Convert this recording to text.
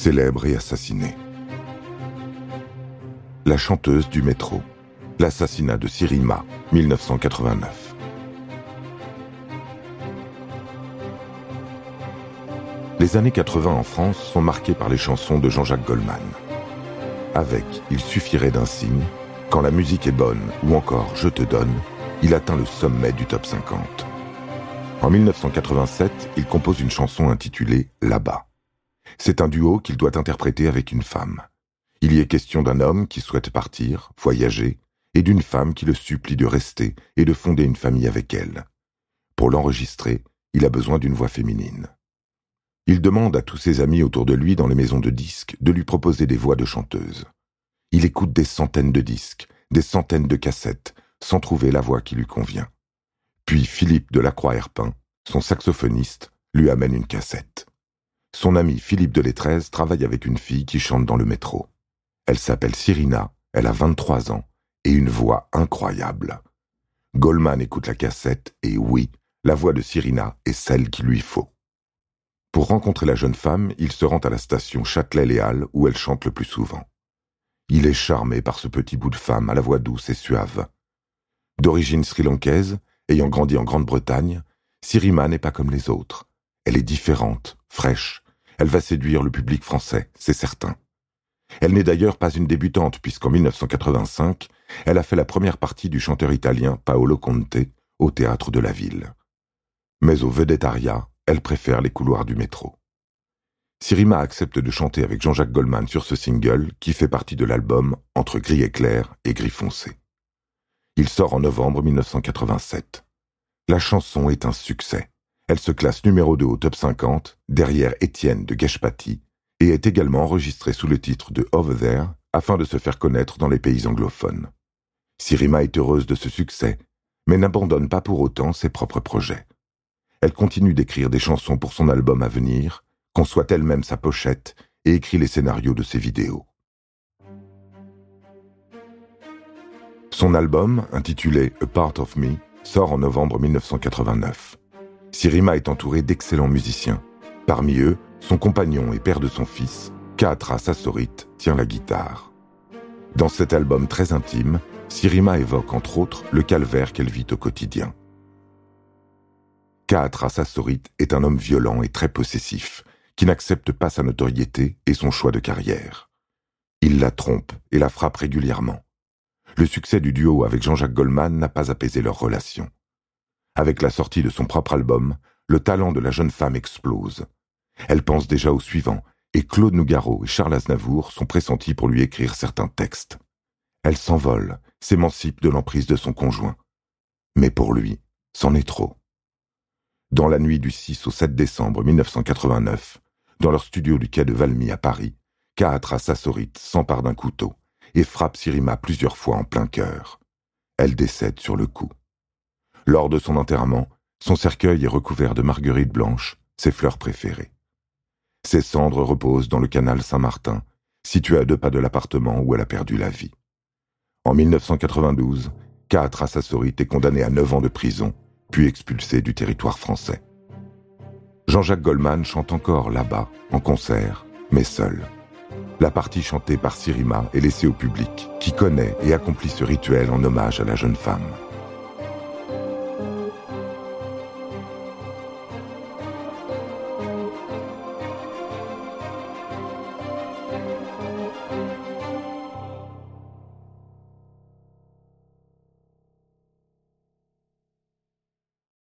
célèbre et assassinée. La chanteuse du métro. L'assassinat de Sirima, 1989. Les années 80 en France sont marquées par les chansons de Jean-Jacques Goldman. Avec Il suffirait d'un signe, Quand la musique est bonne ou encore Je te donne, il atteint le sommet du top 50. En 1987, il compose une chanson intitulée Là-bas. C'est un duo qu'il doit interpréter avec une femme. Il y est question d'un homme qui souhaite partir, voyager, et d'une femme qui le supplie de rester et de fonder une famille avec elle. Pour l'enregistrer, il a besoin d'une voix féminine. Il demande à tous ses amis autour de lui dans les maisons de disques de lui proposer des voix de chanteuses. Il écoute des centaines de disques, des centaines de cassettes, sans trouver la voix qui lui convient. Puis Philippe de Lacroix-Herpin, son saxophoniste, lui amène une cassette. Son ami Philippe de Lettrez travaille avec une fille qui chante dans le métro. Elle s'appelle Cyrina, elle a 23 ans, et une voix incroyable. Goldman écoute la cassette et oui, la voix de Cyrina est celle qu'il lui faut. Pour rencontrer la jeune femme, il se rend à la station Châtelet-Léal où elle chante le plus souvent. Il est charmé par ce petit bout de femme à la voix douce et suave. D'origine sri-lankaise, ayant grandi en Grande-Bretagne, Sirima n'est pas comme les autres. Elle est différente, fraîche. Elle va séduire le public français, c'est certain. Elle n'est d'ailleurs pas une débutante puisqu'en 1985, elle a fait la première partie du chanteur italien Paolo Conte au théâtre de la ville. Mais au vedettariat, elle préfère les couloirs du métro. Sirima accepte de chanter avec Jean-Jacques Goldman sur ce single qui fait partie de l'album Entre gris et clair et gris foncé. Il sort en novembre 1987. La chanson est un succès. Elle se classe numéro 2 au top 50, derrière Étienne de Geshpati, et est également enregistrée sous le titre de Over There afin de se faire connaître dans les pays anglophones. Sirima est heureuse de ce succès, mais n'abandonne pas pour autant ses propres projets. Elle continue d'écrire des chansons pour son album à venir, conçoit elle-même sa pochette et écrit les scénarios de ses vidéos. Son album, intitulé A Part of Me, sort en novembre 1989. Sirima est entourée d'excellents musiciens. Parmi eux, son compagnon et père de son fils, Kaatra Sassorit, tient la guitare. Dans cet album très intime, Sirima évoque entre autres le calvaire qu'elle vit au quotidien. Kaatra Sassorit est un homme violent et très possessif, qui n'accepte pas sa notoriété et son choix de carrière. Il la trompe et la frappe régulièrement. Le succès du duo avec Jean-Jacques Goldman n'a pas apaisé leur relation. Avec la sortie de son propre album, le talent de la jeune femme explose. Elle pense déjà au suivant, et Claude Nougaro et Charles Aznavour sont pressentis pour lui écrire certains textes. Elle s'envole, s'émancipe de l'emprise de son conjoint. Mais pour lui, c'en est trop. Dans la nuit du 6 au 7 décembre 1989, dans leur studio du quai de Valmy à Paris, Kaatra Sassorit s'empare d'un couteau et frappe Sirima plusieurs fois en plein cœur. Elle décède sur le coup. Lors de son enterrement, son cercueil est recouvert de marguerites blanches, ses fleurs préférées. Ses cendres reposent dans le canal Saint-Martin, situé à deux pas de l'appartement où elle a perdu la vie. En 1992, quatre Sassorit est condamné à neuf ans de prison, puis expulsé du territoire français. Jean-Jacques Goldman chante encore là-bas, en concert, mais seul. La partie chantée par Sirima est laissée au public, qui connaît et accomplit ce rituel en hommage à la jeune femme.